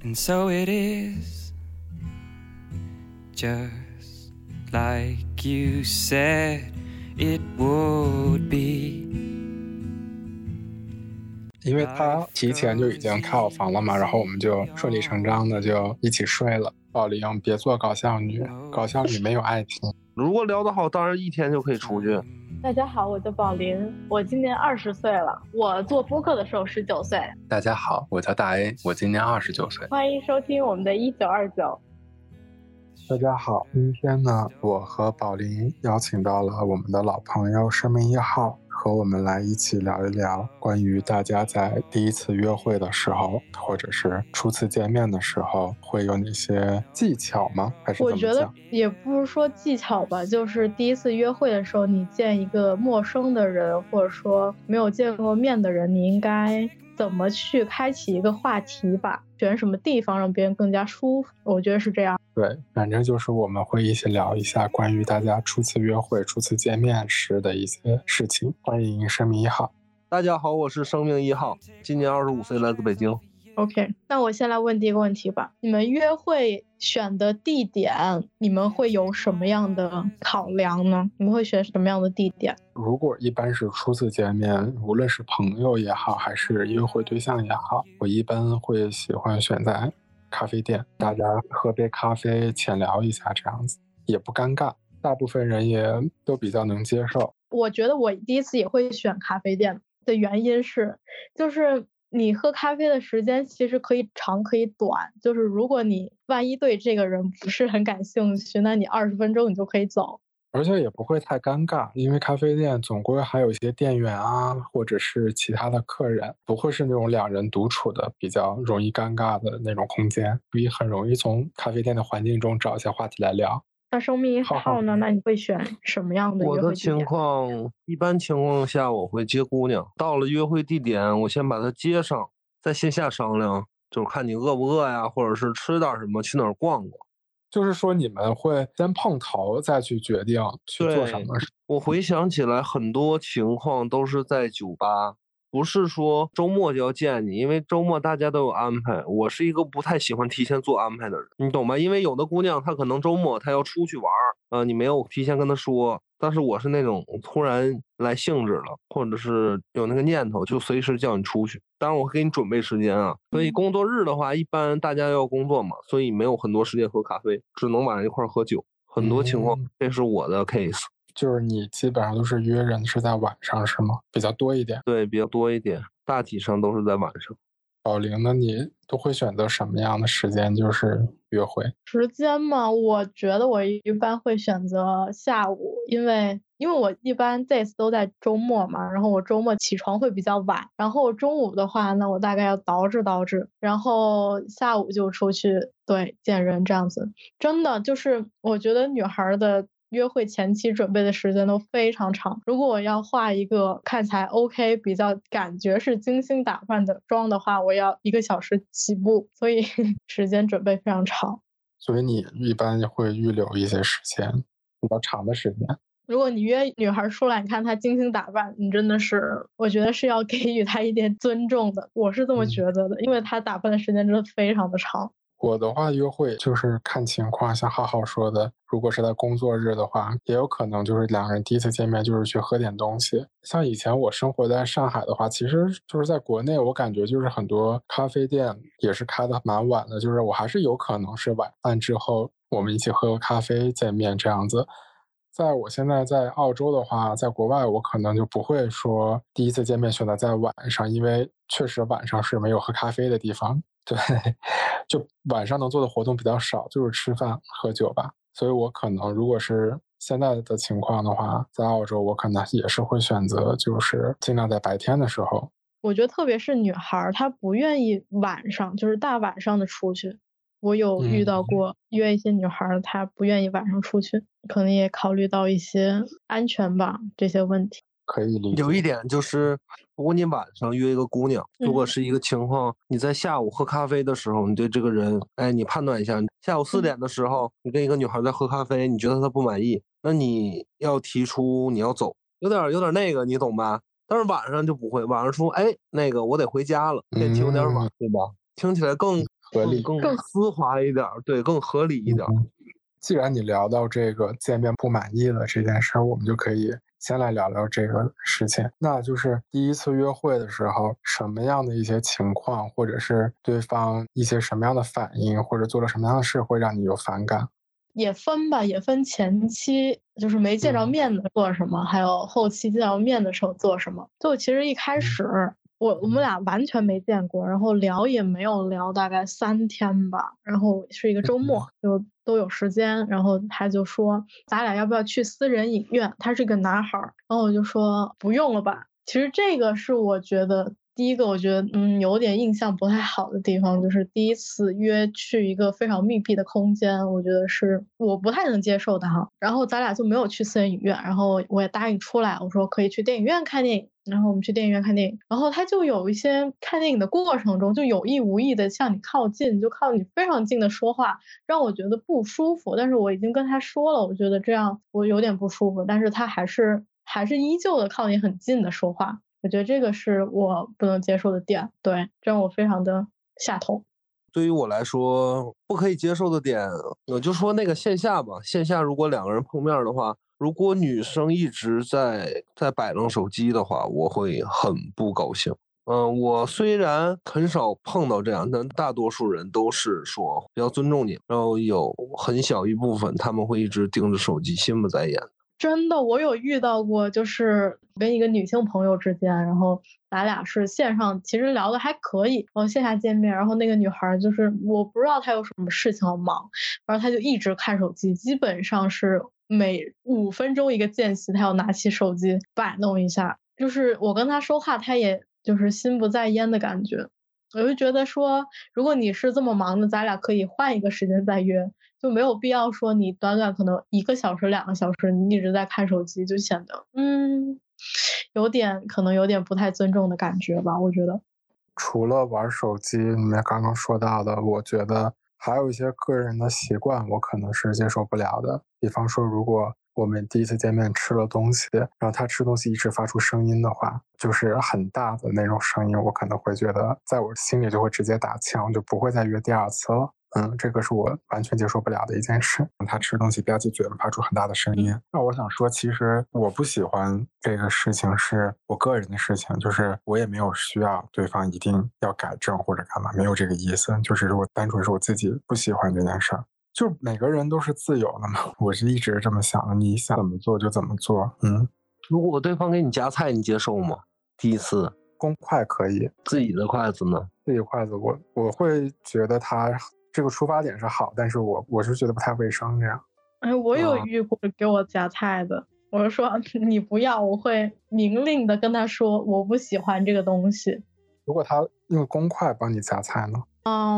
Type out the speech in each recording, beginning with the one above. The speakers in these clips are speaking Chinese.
And so it is, just like you said it would be. 因为他提前就已经开好房了嘛，然后我们就顺理成章的就一起睡了。宝玲，别做搞笑女，搞笑女没有爱情。如果聊得好，当然一天就可以出去。大家好，我叫宝林，我今年二十岁了。我做播客的时候十九岁。大家好，我叫大 A，我今年二十九岁。欢迎收听我们的一九二九。大家好，今天呢，我和宝林邀请到了我们的老朋友生命一号。和我们来一起聊一聊关于大家在第一次约会的时候，或者是初次见面的时候，会有哪些技巧吗？还是我觉得也不是说技巧吧，就是第一次约会的时候，你见一个陌生的人，或者说没有见过面的人，你应该。怎么去开启一个话题吧？选什么地方让别人更加舒服？我觉得是这样。对，反正就是我们会一起聊一下关于大家初次约会、初次见面时的一些事情。欢迎生命一号。大家好，我是生命一号，今年二十五岁，来自北京。OK，那我先来问第一个问题吧。你们约会选的地点，你们会有什么样的考量呢？你们会选什么样的地点？如果一般是初次见面，无论是朋友也好，还是约会对象也好，我一般会喜欢选在咖啡店，大家喝杯咖啡，浅聊一下，这样子也不尴尬，大部分人也都比较能接受。我觉得我第一次也会选咖啡店的原因是，就是。你喝咖啡的时间其实可以长可以短，就是如果你万一对这个人不是很感兴趣，那你二十分钟你就可以走，而且也不会太尴尬，因为咖啡店总归还有一些店员啊，或者是其他的客人，不会是那种两人独处的比较容易尴尬的那种空间，所以很容易从咖啡店的环境中找一些话题来聊。那生命一号呢？那你会选什么样的约会我的情况，一般情况下我会接姑娘。到了约会地点，我先把她接上，在线下商量，就是看你饿不饿呀，或者是吃点什么，去哪儿逛逛。就是说你们会先碰头，再去决定去做什么。我回想起来，很多情况都是在酒吧。不是说周末就要见你，因为周末大家都有安排。我是一个不太喜欢提前做安排的人，你懂吗？因为有的姑娘她可能周末她要出去玩儿，呃，你没有提前跟她说。但是我是那种突然来兴致了，或者是有那个念头，就随时叫你出去。当然我会给你准备时间啊。所以工作日的话，一般大家要工作嘛，所以没有很多时间喝咖啡，只能晚上一块喝酒。很多情况，这是我的 case。就是你基本上都是约人是在晚上是吗？比较多一点。对，比较多一点，大体上都是在晚上。宝玲呢？你都会选择什么样的时间？就是约会时间嘛？我觉得我一般会选择下午，因为因为我一般这次都在周末嘛，然后我周末起床会比较晚，然后中午的话呢，我大概要捯饬捯饬，然后下午就出去对见人这样子。真的就是我觉得女孩的。约会前期准备的时间都非常长。如果我要化一个看起来 OK、比较感觉是精心打扮的妆的话，我要一个小时起步，所以 时间准备非常长。所以你一般会预留一些时间，比较长的时间。如果你约女孩出来，你看她精心打扮，你真的是，我觉得是要 给予她一点尊重的。我是这么觉得的，因为她打扮的时间真的非常的长。我的话，约会就是看情况，像浩浩说的，如果是在工作日的话，也有可能就是两个人第一次见面就是去喝点东西。像以前我生活在上海的话，其实就是在国内，我感觉就是很多咖啡店也是开的蛮晚的，就是我还是有可能是晚饭之后我们一起喝个咖啡见面这样子。在我现在在澳洲的话，在国外我可能就不会说第一次见面选择在晚上，因为确实晚上是没有喝咖啡的地方。对，就晚上能做的活动比较少，就是吃饭喝酒吧。所以我可能如果是现在的情况的话，在澳洲我可能也是会选择，就是尽量在白天的时候。我觉得特别是女孩，她不愿意晚上，就是大晚上的出去。我有遇到过约一些女孩，她不愿意晚上出去，可能也考虑到一些安全吧这些问题。可以理解。有一点就是，如果你晚上约一个姑娘，如果是一个情况，你在下午喝咖啡的时候，你对这个人，哎，你判断一下，下午四点的时候，你跟一个女孩在喝咖啡，你觉得她不满意，那你要提出你要走，有点有点那个，你懂吧？但是晚上就不会，晚上说，哎，那个我得回家了，天气有点晚，对吧？听起来更合理。更丝滑一点，对，更合理一点。既然你聊到这个见面不满意的这件事儿，我们就可以先来聊聊这个事情。那就是第一次约会的时候，什么样的一些情况，或者是对方一些什么样的反应，或者做了什么样的事，会让你有反感？也分吧，也分前期就是没见着面的做什么，还有后期见到面的时候做什么。就其实一开始。我我们俩完全没见过，然后聊也没有聊，大概三天吧。然后是一个周末，就都有时间。然后他就说：“咱俩要不要去私人影院？”他是个男孩儿，然后我就说：“不用了吧。”其实这个是我觉得。第一个，我觉得嗯，有点印象不太好的地方，就是第一次约去一个非常密闭的空间，我觉得是我不太能接受的哈。然后咱俩就没有去私人影院，然后我也答应出来，我说可以去电影院看电影，然后我们去电影院看电影。然后他就有一些看电影的过程中，就有意无意的向你靠近，就靠你非常近的说话，让我觉得不舒服。但是我已经跟他说了，我觉得这样我有点不舒服，但是他还是还是依旧的靠你很近的说话。我觉得这个是我不能接受的点，对，这让我非常的下头。对于我来说，不可以接受的点，我就说那个线下吧。线下如果两个人碰面的话，如果女生一直在在摆弄手机的话，我会很不高兴。嗯，我虽然很少碰到这样，但大多数人都是说比较尊重你，然后有很小一部分他们会一直盯着手机，心不在焉。真的，我有遇到过，就是跟一个女性朋友之间，然后咱俩是线上，其实聊的还可以，然后线下见面，然后那个女孩就是我不知道她有什么事情要忙，然后她就一直看手机，基本上是每五分钟一个间隙，她要拿起手机摆弄一下，就是我跟她说话，她也就是心不在焉的感觉，我就觉得说，如果你是这么忙的，咱俩可以换一个时间再约。就没有必要说你短短可能一个小时、两个小时，你一直在看手机，就显得嗯，有点可能有点不太尊重的感觉吧。我觉得，除了玩手机，你们刚刚说到的，我觉得还有一些个人的习惯，我可能是接受不了的。比方说，如果我们第一次见面吃了东西，然后他吃东西一直发出声音的话，就是很大的那种声音，我可能会觉得，在我心里就会直接打枪，就不会再约第二次了。嗯，这个是我完全接受不了的一件事。他吃东西吧唧嘴了，发出很大的声音。那我想说，其实我不喜欢这个事情，是我个人的事情，就是我也没有需要对方一定要改正或者干嘛，没有这个意思。就是我单纯是我自己不喜欢这件事儿。就每个人都是自由的嘛，我是一直这么想的。你想怎么做就怎么做。嗯，如果对方给你夹菜，你接受吗？第一次公筷可以，自己的筷子呢？自己筷子，我我会觉得他。这个出发点是好，但是我我是觉得不太卫生这样。哎，我有遇过给我夹菜的，我是说 你不要，我会明令的跟他说我不喜欢这个东西。如果他用公筷帮你夹菜呢？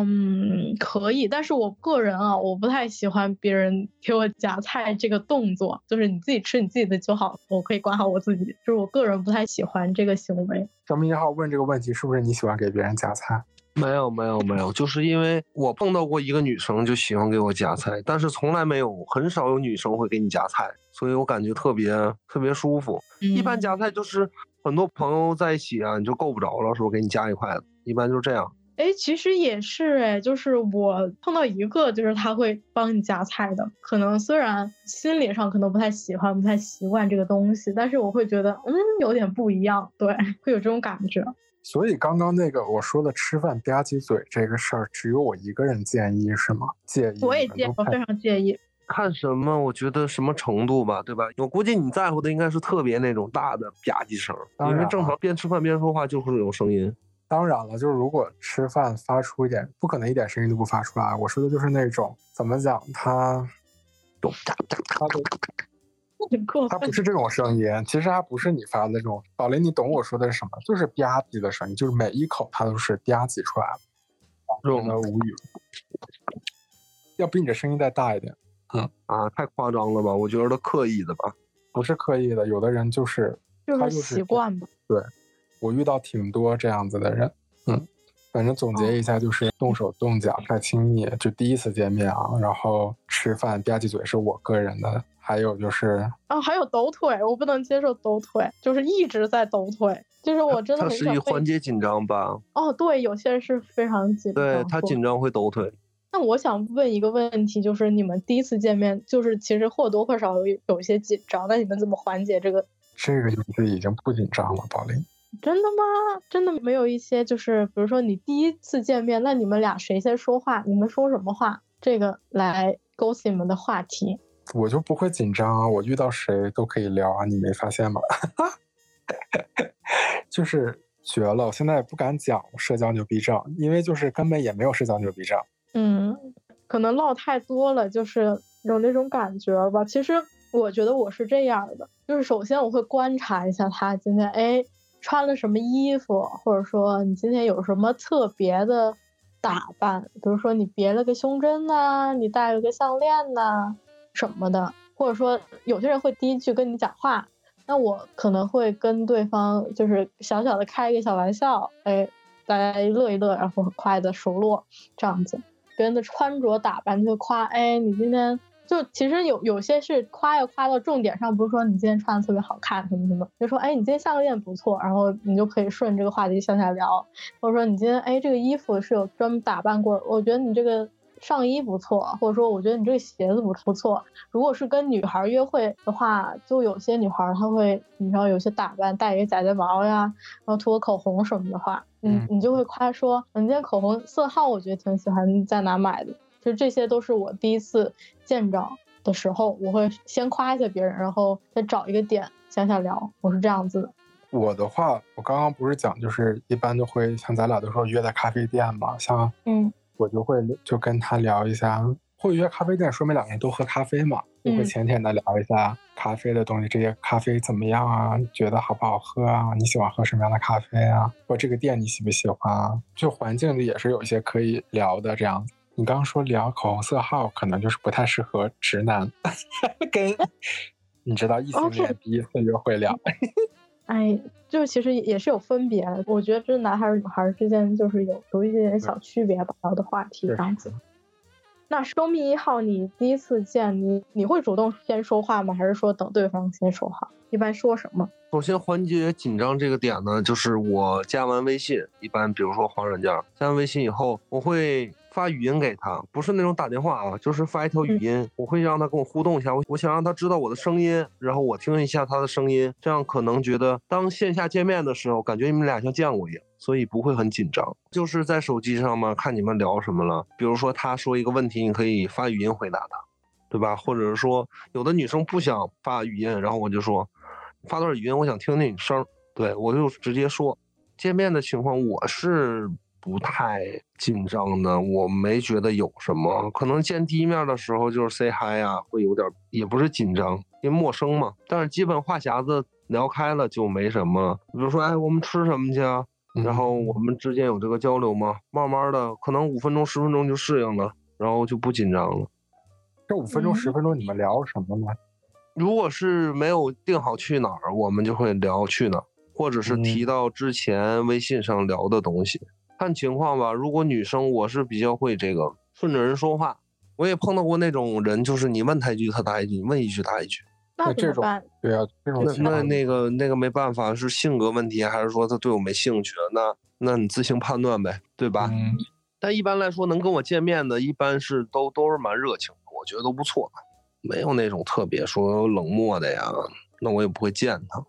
嗯，可以，但是我个人啊，我不太喜欢别人给我夹菜这个动作，就是你自己吃你自己的就好，我可以管好我自己。就是我个人不太喜欢这个行为。小明一号问这个问题，是不是你喜欢给别人夹菜？没有没有没有，就是因为我碰到过一个女生就喜欢给我夹菜，但是从来没有很少有女生会给你夹菜，所以我感觉特别特别舒服。一般夹菜就是很多朋友在一起啊，你就够不着了，是不是给你夹一筷子？一般就这样。哎，其实也是哎，就是我碰到一个，就是他会帮你夹菜的，可能虽然心理上可能不太喜欢、不太习惯这个东西，但是我会觉得嗯有点不一样，对，会有这种感觉。所以刚刚那个我说的吃饭吧唧嘴这个事儿，只有我一个人建议是吗？介意？我也介，我非常介意。看什么？我觉得什么程度吧，对吧？我估计你在乎的应该是特别那种大的吧唧声，因为正常边吃饭边说话就会有声音。当然了，就是如果吃饭发出一点，不可能一点声音都不发出来。我说的就是那种怎么讲，他，他的。它不是这种声音，其实还不是你发的那种。宝林，你懂我说的是什么？就是吧唧的声音，就是每一口它都是吧唧出来的。真的无语。要比你的声音再大一点。嗯啊，太夸张了吧？我觉得刻意的吧？不是刻意的，有的人就是就是习惯吧。对，我遇到挺多这样子的人。嗯，反正总结一下，就是动手动脚太亲密，就第一次见面啊，然后吃饭吧唧嘴是我个人的。还有就是啊，还有抖腿，我不能接受抖腿，就是一直在抖腿。就是我真的它很一缓解紧张吧？哦，对，有些人是非常紧张，对他紧张会抖腿。那我想问一个问题，就是你们第一次见面，就是其实或多或少有有一些紧张，那你们怎么缓解这个？这个游戏已经不紧张了，宝林。真的吗？真的没有一些就是，比如说你第一次见面，那你们俩谁先说话？你们说什么话？这个来勾起你们的话题。我就不会紧张啊，我遇到谁都可以聊啊，你没发现吗？就是绝了，我现在也不敢讲社交牛逼症，因为就是根本也没有社交牛逼症。嗯，可能唠太多了，就是有那种感觉吧。其实我觉得我是这样的，就是首先我会观察一下他今天哎穿了什么衣服，或者说你今天有什么特别的打扮，比如说你别了个胸针呐、你戴了个项链呐、什么的，或者说有些人会第一句跟你讲话，那我可能会跟对方就是小小的开一个小玩笑，哎，大家乐一乐，然后很快的熟络这样子。别人的穿着打扮就夸，哎，你今天就其实有有些是夸要夸到重点上，不是说你今天穿的特别好看什么什么，就说哎你今天项链不错，然后你就可以顺这个话题向下聊，或者说你今天哎这个衣服是有专门打扮过，我觉得你这个上衣不错，或者说我觉得你这个鞋子不不错。如果是跟女孩约会的话，就有些女孩她会，你知道有些打扮戴一个假睫毛呀，然后涂个口红什么的话，你嗯你就会夸说，你今天口红色号我觉得挺喜欢，你在哪买的？就这些都是我第一次见着的时候，我会先夸一下别人，然后再找一个点向下聊，我是这样子的。我的话，我刚刚不是讲，就是一般都会像咱俩都说约在咖啡店嘛，像嗯我就会就跟他聊一下，会约咖啡店，说明两个人都喝咖啡嘛，就会嗯浅浅的聊一下咖啡的东西，这些咖啡怎么样啊？觉得好不好喝啊？你喜欢喝什么样的咖啡啊？或这个店你喜不喜欢啊？就环境里也是有一些可以聊的这样子。你刚刚说聊口红色号，可能就是不太适合直男跟，你知道异性恋第一次约会聊。哎，就其实也是有分别的，我觉得这男孩儿女孩儿之间就是有有一点点小区别吧，聊的话题这样子。那生命一号，你第一次见你，你会主动先说话吗？还是说等对方先说话？一般说什么？首先缓解紧张这个点呢，就是我加完微信，一般比如说黄软件儿，加完微信以后，我会发语音给他，不是那种打电话啊，就是发一条语音，我会让他跟我互动一下，我我想让他知道我的声音，然后我听一下他的声音，这样可能觉得当线下见面的时候，感觉你们俩像见过一样。所以不会很紧张，就是在手机上嘛，看你们聊什么了。比如说他说一个问题，你可以发语音回答他，对吧？或者是说有的女生不想发语音，然后我就说发段语音，我想听听你声儿，对我就直接说。见面的情况我是不太紧张的，我没觉得有什么。可能见第一面的时候就是 say hi 啊、会有点儿也不是紧张，因为陌生嘛。但是基本话匣子聊开了就没什么了。比如说，哎，我们吃什么去啊？然后我们之间有这个交流吗？慢慢的，可能五分钟、十分钟就适应了，然后就不紧张了。这五分钟、嗯十分钟你们聊什么呢？如果是没有定好去哪儿，我们就会聊去哪儿，或者是提嗯到之前微信上聊的东西，看情况吧。如果女生，我是比较会这个顺着人说话。我也碰到过那种人，就是你问他一句他答一句，你问一句答一句。那那这种？对啊，这种那那那个那个没办法，是性格问题，还是说他对我没兴趣？那那你自行判断呗，对吧？嗯，但一般来说，能跟我见面的，一般是都都是蛮热情的，我觉得都不错，没有那种特别说冷漠的呀，那我也不会见他。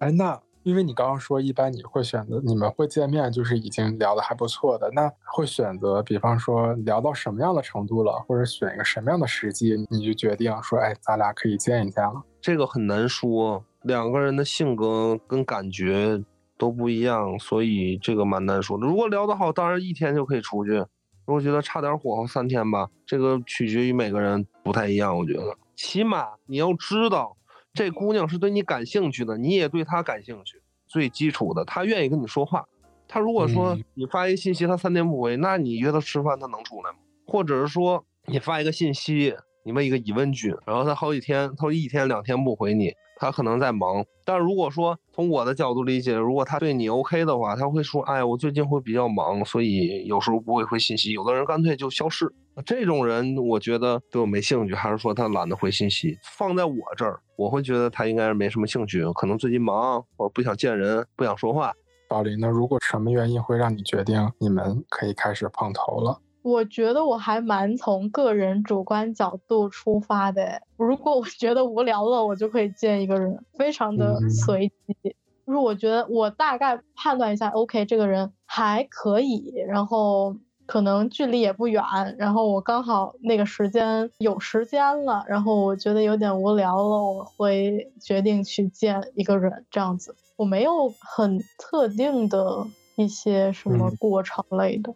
哎，那因为你刚刚说，一般你会选择你们会见面，就是已经聊得还不错的，那会选择，比方说聊到什么样的程度了，或者选一个什么样的时机，你就决定说，哎，咱俩可以见一见了。这个很难说，两个人的性格跟感觉都不一样，所以这个蛮难说的。如果聊得好，当然一天就可以出去；如果觉得差点火候，三天吧，这个取决于每个人不太一样。我觉得，起码你要知道，这姑娘是对你感兴趣的，你也对她感兴趣，最基础的，她愿意跟你说话。她如果说嗯你发一个信息，她三天不回，那你约她吃饭，她能出来吗？或者是说你发一个信息，你问一个疑问句，然后她好几天，他一天两天不回你，他可能在忙。但如果说从我的角度理解，如果他对你 OK 的话，他会说：“哎，我最近会比较忙，所以有时候不会回信息。”有的人干脆就消失。这种人，我觉得对我没兴趣，还是说他懒得回信息？放在我这儿，我会觉得他应该是没什么兴趣，可能最近忙，或者不想见人，不想说话。宝林，那如果什么原因会让你决定你们可以开始碰头了？我觉得我还蛮从个人主观角度出发的。如果我觉得无聊了，我就可以见一个人，非常的随机。就是我觉得我大概判断一下，OK，这个人还可以，然后可能距离也不远，然后我刚好那个时间有时间了，然后我觉得有点无聊了，我会决定去见一个人，这样子。我没有很特定的一些什么过程类的。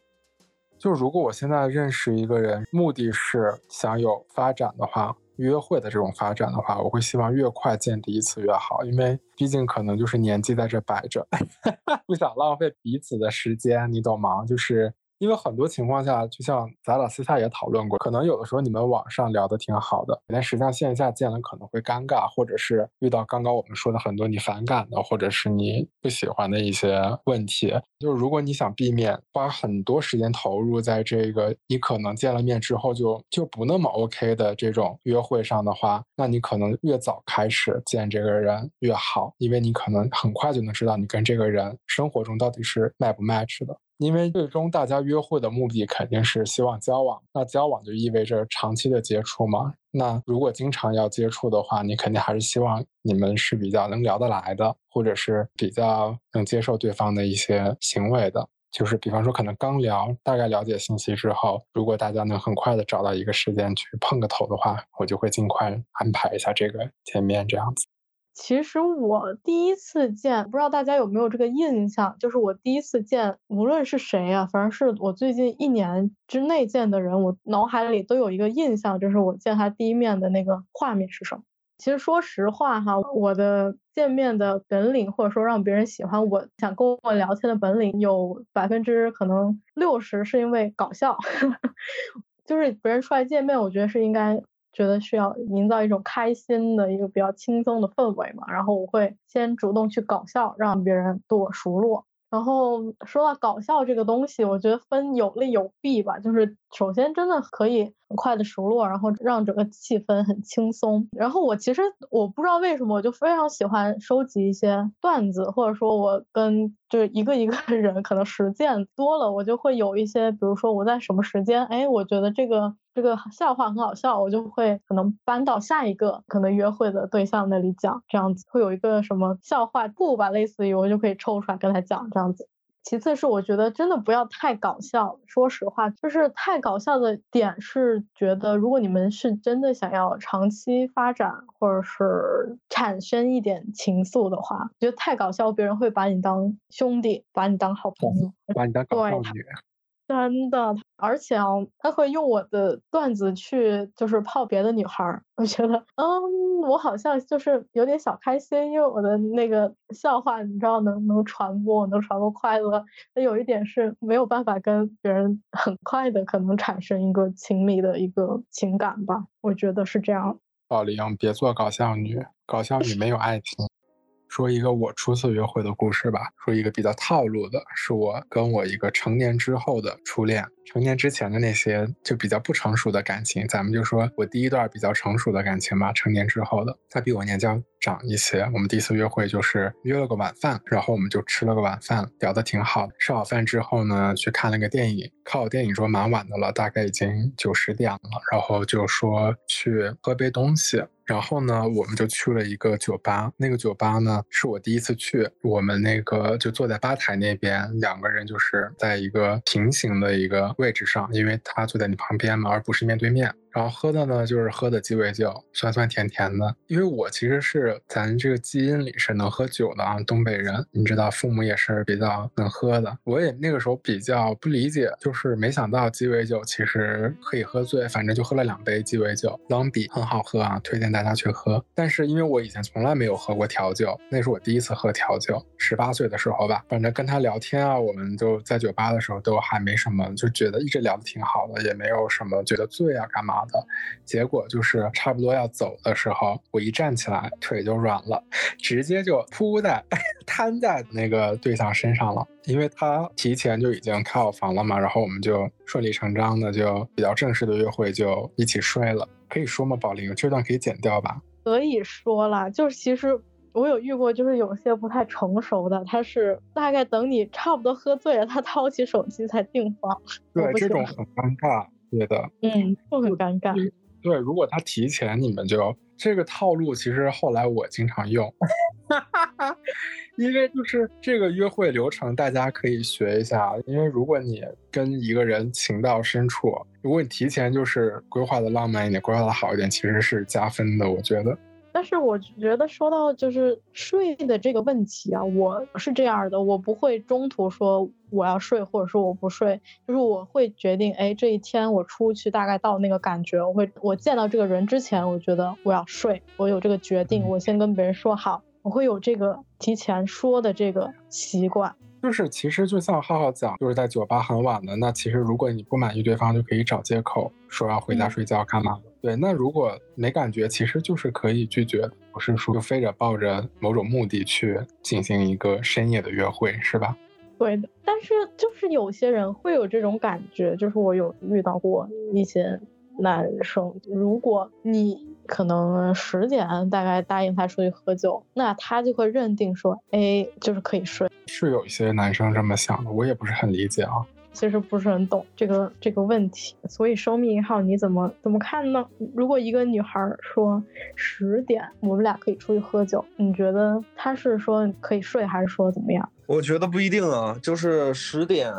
就如果我现在认识一个人，目的是想有发展的话，约会的这种发展的话，我会希望越快见第一次越好，因为毕竟可能就是年纪在这摆着，不想浪费彼此的时间，你懂吗？就是。因为很多情况下，就像咱俩私下也讨论过，可能有的时候你们网上聊的挺好的，但实际上线下见了可能会尴尬，或者是遇到刚刚我们说的很多你反感的，或者是你不喜欢的一些问题。就是如果你想避免花很多时间投入在这个你可能见了面之后就就不那么 OK 的这种约会上的话，那你可能越早开始见这个人越好，因为你可能很快就能知道你跟这个人生活中到底是 match 不 match 的。因为最终大家约会的目的肯定是希望交往，那交往就意味着长期的接触嘛。那如果经常要接触的话，你肯定还是希望你们是比较能聊得来的，或者是比较能接受对方的一些行为的。就是比方说，可能刚聊，大概了解信息之后，如果大家能很快的找到一个时间去碰个头的话，我就会尽快安排一下这个见面这样子。其实我第一次见，不知道大家有没有这个印象，就是我第一次见，无论是谁呀，反正是我最近一年之内见的人，我脑海里都有一个印象，就是我见他第一面的那个画面是什么。其实说实话哈，我的见面的本领，或者说让别人喜欢我、想跟我聊天的本领，有百分之可能六十是因为搞笑，就是别人出来见面，我觉得是应该。觉得需要营造一种开心的一个比较轻松的氛围嘛，然后我会先主动去搞笑，让别人对我熟络。然后说到搞笑这个东西，我觉得分有利有弊吧。就是首先真的可以很快的熟络，然后让整个气氛很轻松。然后我其实我不知道为什么，我就非常喜欢收集一些段子，或者说我跟就是一个一个人可能实践多了，我就会有一些，比如说我在什么时间，哎，我觉得这个。这个笑话很好笑，我就会可能搬到下一个可能约会的对象那里讲，这样子会有一个什么笑话库吧，类似于我就可以抽出来跟他讲这样子。其次是我觉得真的不要太搞笑，说实话，就是太搞笑的点是觉得如果你们是真的想要长期发展或者是产生一点情愫的话，觉得太搞笑，别人会把你当兄弟，把你当好朋友，把你当搞笑女。真的，而且啊，他会用我的段子去就是泡别的女孩儿。我觉得，嗯，我好像就是有点小开心，因为我的那个笑话，你知道，能能传播，能传播快乐。那有一点是没有办法跟别人很快的可能产生一个亲密的一个情感吧。我觉得是这样。宝玲，别做搞笑女，搞笑女没有爱情。说一个我初次约会的故事吧。说一个比较套路的，是我跟我一个成年之后的初恋。成年之前的那些就比较不成熟的感情，咱们就说我第一段比较成熟的感情吧。成年之后的，他比我年纪长一些。我们第一次约会就是约了个晚饭，然后我们就吃了个晚饭，聊得挺好。吃好饭之后呢，去看了个电影。靠电影桌蛮晚的了，大概已经九十点了。然后就说去喝杯东西。然后呢，我们就去了一个酒吧。那个酒吧呢，是我第一次去。我们那个就坐在吧台那边，两个人就是在一个平行的一个位置上，因为他坐在你旁边嘛，而不是面对面。然后喝的呢，就是喝的鸡尾酒，酸酸甜甜的。因为我其实是咱这个基因里是能喝酒的啊，东北人，你知道，父母也是比较能喝的。我也那个时候比较不理解，就是没想到鸡尾酒其实可以喝醉，反正就喝了两杯鸡尾酒，朗比很好喝啊，推荐大家去喝。但是因为我以前从来没有喝过调酒，那是我第一次喝调酒，十八岁的时候吧。反正跟他聊天啊，我们就在酒吧的时候都还没什么，就觉得一直聊得挺好的，也没有什么觉得醉啊干嘛。好的，结果就是差不多要走的时候，我一站起来腿就软了，直接就扑在 瘫在那个对象身上了。因为他提前就已经开好房了嘛，然后我们就顺理成章的就比较正式的约会就一起睡了。可以说吗，宝玲？这段可以剪掉吧？可以说了，就是其实我有遇过，就是有些不太成熟的，他是大概等你差不多喝醉了，他掏起手机才订房。对，这种很尴尬，对的。嗯，就很尴尬。对，如果他提前，你们就这个套路，其实后来我经常用。因为就是这个约会流程，大家可以学一下。因为如果你跟一个人情到深处，如果你提前就是规划的浪漫一点，规划的好一点，其实是加分的。我觉得。但是我觉得说到就是睡的这个问题啊，我是这样的，我不会中途说我要睡，或者说我不睡，就是我会决定，哎，这一天我出去大概到那个感觉，我会我见到这个人之前，我觉得我要睡，我有这个决定，我先跟别人说好。我会有这个提前说的这个习惯，就是其实就像浩浩讲，就是在酒吧很晚的，那其实如果你不满意对方，就可以找借口说要回家睡觉干嘛的。对，那如果没感觉，其实就是可以拒绝，不是说非得抱着某种目的去进行一个深夜的约会，是吧？对的，但是就是有些人会有这种感觉，就是我有遇到过一些男生，如果你。可能十点大概答应他出去喝酒，那他就会认定说，哎，就是可以睡。是有一些男生这么想的，我也不是很理解啊。其实不是很懂这个这个问题，所以生命一号你怎么怎么看呢？如果一个女孩说十点我们俩可以出去喝酒，你觉得她是说可以睡，还是说怎么样？我觉得不一定啊，就是十点。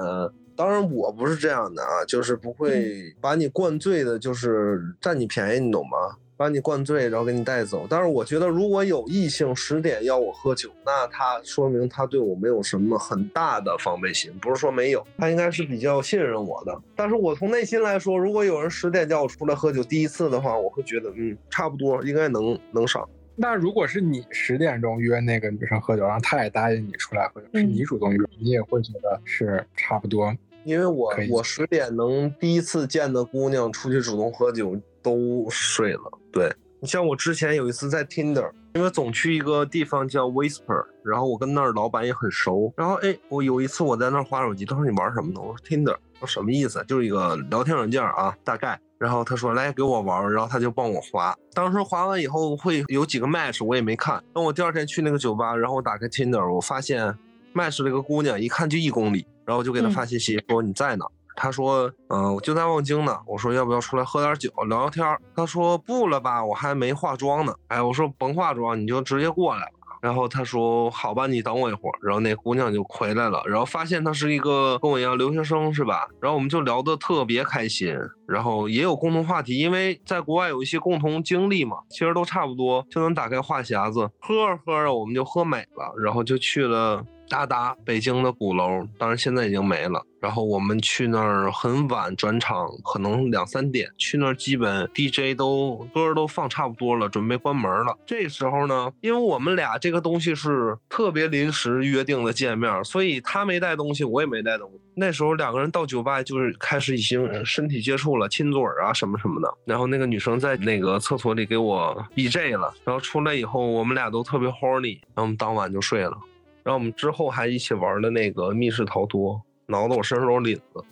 当然我不是这样的啊，就是不会把你灌醉的，就是占你便宜，你懂吗？把你灌醉，然后给你带走。但是我觉得，如果有异性十点要我喝酒，那他说明他对我没有什么很大的防备心，不是说没有，他应该是比较信任我的。但是我从内心来说，如果有人十点叫我出来喝酒，第一次的话，我会觉得，嗯，差不多应该能能上。那如果是你十点钟约那个女生喝酒，然后她也答应你出来喝酒，是你主动约，你也会觉得是差不多。因为我我十点能第一次见的姑娘出去主动喝酒。都睡了。对你像我之前有一次在 Tinder，因为总去一个地方叫 Whisper，然后我跟那儿老板也很熟。然后哎，我有一次我在那儿划手机，他说你玩什么呢？我说 Tinder，我说什么意思？就是一个聊天软件啊，大概。然后他说来给我玩，然后他就帮我划。当时划完以后会有几个 match，我也没看。等我第二天去那个酒吧，然后我打开 Tinder，我发现 match 这个姑娘一看就一公里，然后我就给她发信息说你在哪？他说：“嗯，我就在望京呢。”我说：“要不要出来喝点酒，聊聊天？”他说：“不了吧，我还没化妆呢。”哎，我说：“甭化妆，你就直接过来了。”然后他说：“好吧，你等我一会儿。”然后那姑娘就回来了，然后发现她是一个跟我一样留学生，是吧？然后我们就聊得特别开心，然后也有共同话题，因为在国外有一些共同经历嘛，其实都差不多，就能打开话匣子。喝着喝着，我们就喝美了，然后就去了。达达，北京的鼓楼，当然现在已经没了。然后我们去那儿很晚转场，可能两三点。去那儿基本 DJ 都歌都放差不多了，准备关门了。这时候呢，因为我们俩这个东西是特别临时约定的见面，所以他没带东西，我也没带东西。那时候两个人到酒吧就是开始已经身体接触了，亲嘴啊什么什么的。然后那个女生在那个厕所里给我 BJ 了，然后出来以后我们俩都特别 horny，然后我们当晚就睡了。然后我们之后还一起玩的那个密室逃脱，挠得我身上都是领子。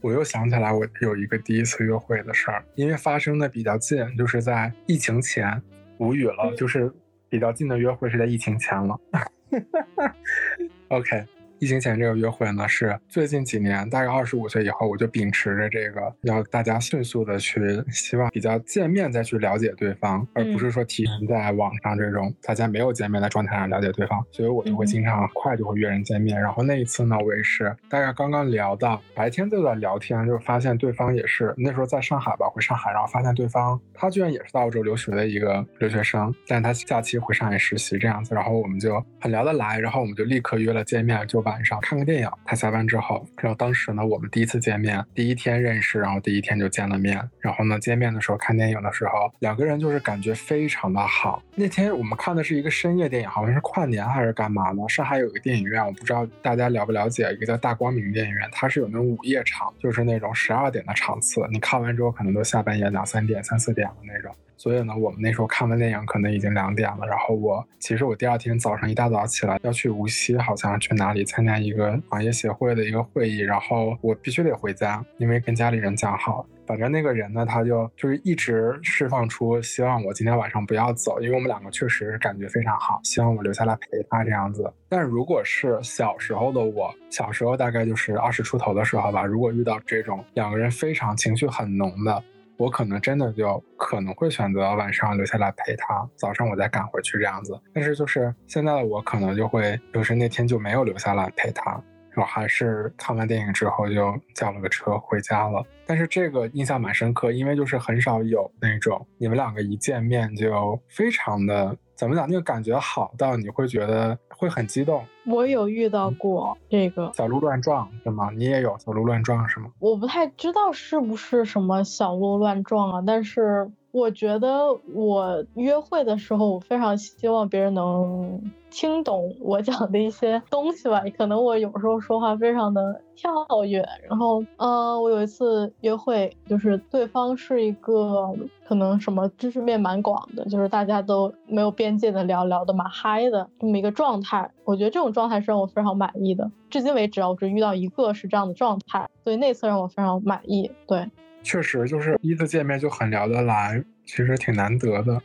我又想起来，我有一个第一次约会的事儿，因为发生的比较近，就是在疫情前，无语了，就是比较近的约会是在疫情前了。OK。疫情前这个约会呢，是最近几年，大概二十五岁以后，我就秉持着这个，要大家迅速的去，希望比较见面再去了解对方，而不是说提前在网上这种大家没有见面的状态上了解对方，所以我就会经常快就会约人见面。然后那一次呢，我也是大概刚刚聊到白天就在聊天，就发现对方也是那时候在上海吧，回上海，然后发现对方他居然也是在澳洲留学的一个留学生，但他假期回上海实习这样子，然后我们就很聊得来，然后我们就立刻约了见面，就。晚上看个电影。他下班之后，然后当时呢，我们第一次见面，第一天认识，然后第一天就见了面。然后呢，见面的时候看电影的时候，两个人就是感觉非常的好。那天我们看的是一个深夜电影，好像是跨年还是干嘛呢？上海有一个电影院，我不知道大家了不了解，一个叫大光明电影院，它是有那种午夜场，就是那种十二点的场次，你看完之后可能都下半夜两三点、三四点了那种。所以呢，我们那时候看完电影可能已经两点了。然后我其实我第二天早上一大早起来要去无锡，好像去哪里参加一个行业协会的一个会议，然后我必须得回家，因为跟家里人讲好。反正那个人呢，他就就是一直释放出希望我今天晚上不要走，因为我们两个确实感觉非常好，希望我留下来陪他这样子。但如果是小时候的我，小时候大概就是二十出头的时候吧，如果遇到这种两个人非常情绪很浓的。我可能真的就可能会选择晚上留下来陪他，早上我再赶回去这样子。但是就是现在的我可能就会，就是那天就没有留下来陪他，我还是看完电影之后就叫了个车回家了。但是这个印象蛮深刻，因为就是很少有那种你们两个一见面就非常的怎么讲，那个感觉好到你会觉得会很激动。我有遇到过这个小鹿乱撞是吗？你也有小鹿乱撞是吗？我不太知道是不是什么小鹿乱撞啊，但是我觉得我约会的时候，我非常希望别人能听懂我讲的一些东西吧。可能我有时候说话非常的跳跃，然后，嗯，我有一次约会，就是对方是一个可能什么知识面蛮广的，就是大家都没有边界的聊聊的蛮嗨的这么一个状态。我觉得这种。状态是让我非常满意的，至今为止，我只遇到一个是这样的状态，所以那次让我非常满意。对，确实就是第一次见面就很聊得来，其实挺难得的。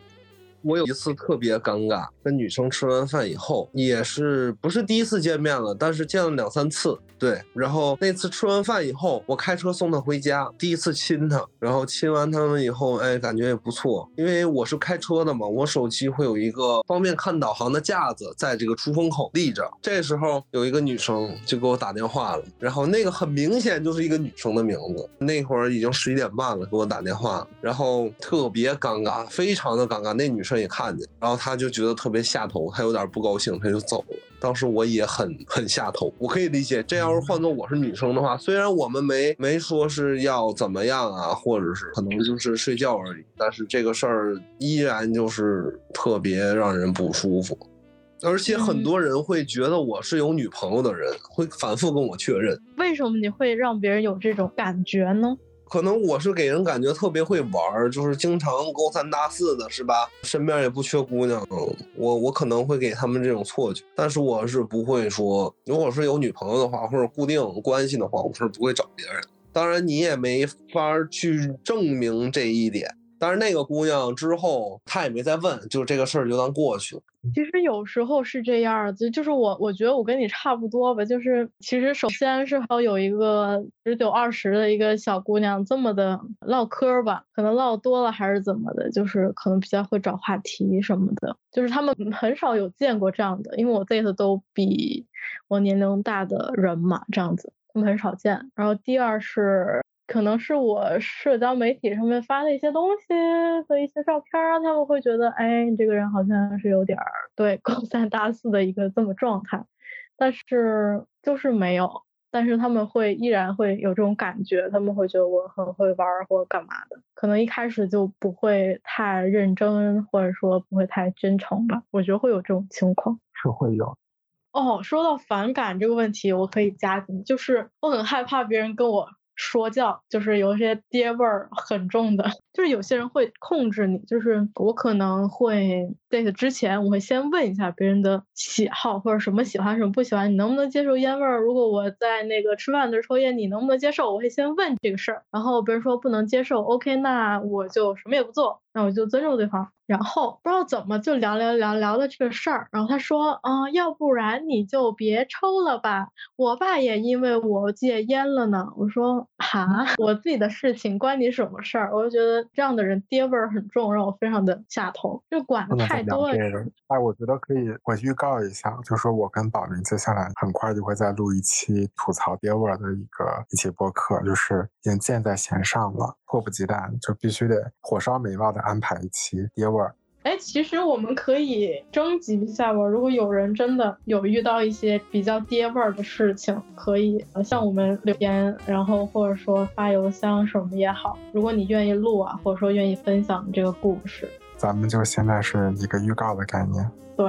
我有一次特别尴尬，跟女生吃完饭以后，也是不是第一次见面了，但是见了两三次。对，然后那次吃完饭以后，我开车送她回家，第一次亲她，然后亲完他们以后，哎，感觉也不错。因为我是开车的嘛，我手机会有一个方便看导航的架子，在这个出风口立着。这时候有一个女生就给我打电话了，然后那个很明显就是一个女生的名字。那会儿已经十一点半了，给我打电话，然后特别尴尬，非常的尴尬。那女也看见，然后他就觉得特别下头，他有点不高兴，他就走了。当时我也很很下头，我可以理解，这要是换做我是女生的话，虽然我们没没说是要怎么样啊，或者是可能就是睡觉而已，但是这个事儿依然就是特别让人不舒服，而且很多人会觉得我是有女朋友的人，会反复跟我确认。为什么你会让别人有这种感觉呢？可能我是给人感觉特别会玩，就是经常勾三搭四的，是吧？身边也不缺姑娘，我我可能会给他们这种错觉，但是我是不会说，如果是有女朋友的话，或者固定关系的话，我是不会找别人。当然，你也没法去证明这一点。但是那个姑娘之后，她也没再问，就这个事儿就当过去了。其实有时候是这样子，就是我我觉得我跟你差不多吧，就是其实首先是好有一个十九二十的一个小姑娘这么的唠嗑吧，可能唠多了还是怎么的，就是可能比较会找话题什么的，就是他们很少有见过这样的，因为我这次都比我年龄大的人嘛，这样子他们很少见。然后第二是。可能是我社交媒体上面发的一些东西和一些照片儿，他们会觉得，哎，你这个人好像是有点儿对 勾三搭四的一个这么状态，但是就是没有，但是他们会依然会有这种感觉，他们会觉得我很会玩或干嘛的，可能一开始就不会太认真，或者说不会太真诚吧，我觉得会有这种情况，是会有。哦，说到反感这个问题，我可以加进，就是我很害怕别人跟我。说教就是有一些爹味儿很重的，就是有些人会控制你，就是我可能会在此之前，我会先问一下别人的喜好或者什么喜欢什么不喜欢，你能不能接受烟味儿？如果我在那个吃饭的时候抽烟，你能不能接受？我会先问这个事儿，然后别人说不能接受，OK，那我就什么也不做。那我就尊重对方，然后不知道怎么就聊聊聊聊的这个事儿，然后他说，啊，要不然你就别抽了吧，我爸也因为我戒烟了呢。我说，哈，我自己的事情关你什么事儿？我就觉得这样的人爹味儿很重，让我非常的下头，就管的太多了。哎，我觉得可以，我预告一下，就说我跟宝明接下来很快就会再录一期吐槽爹味儿的一个一期播客，就是已经箭在弦上了，迫不及待就必须得火烧眉毛的。安排一期爹味儿，哎，其实我们可以征集一下吧。如果有人真的有遇到一些比较爹味儿的事情，可以向我们留言，然后或者说发邮箱什么也好。如果你愿意录啊，或者说愿意分享这个故事，咱们就现在是一个预告的概念。对，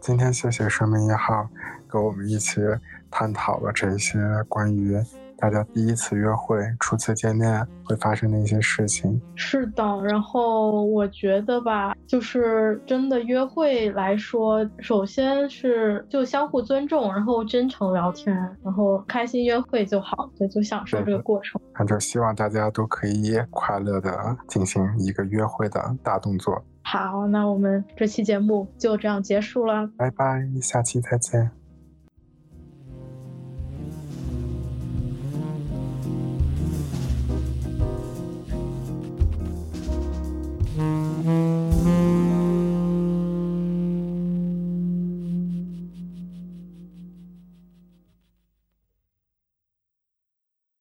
今天谢谢生命一号跟我们一起探讨了这些关于。大家第一次约会、初次见面会发生的一些事情。是的，然后我觉得吧，就是真的约会来说，首先是就相互尊重，然后真诚聊天，然后开心约会就好，对，就享受这个过程。那就希望大家都可以快乐的进行一个约会的大动作。好，那我们这期节目就这样结束了，拜拜，下期再见。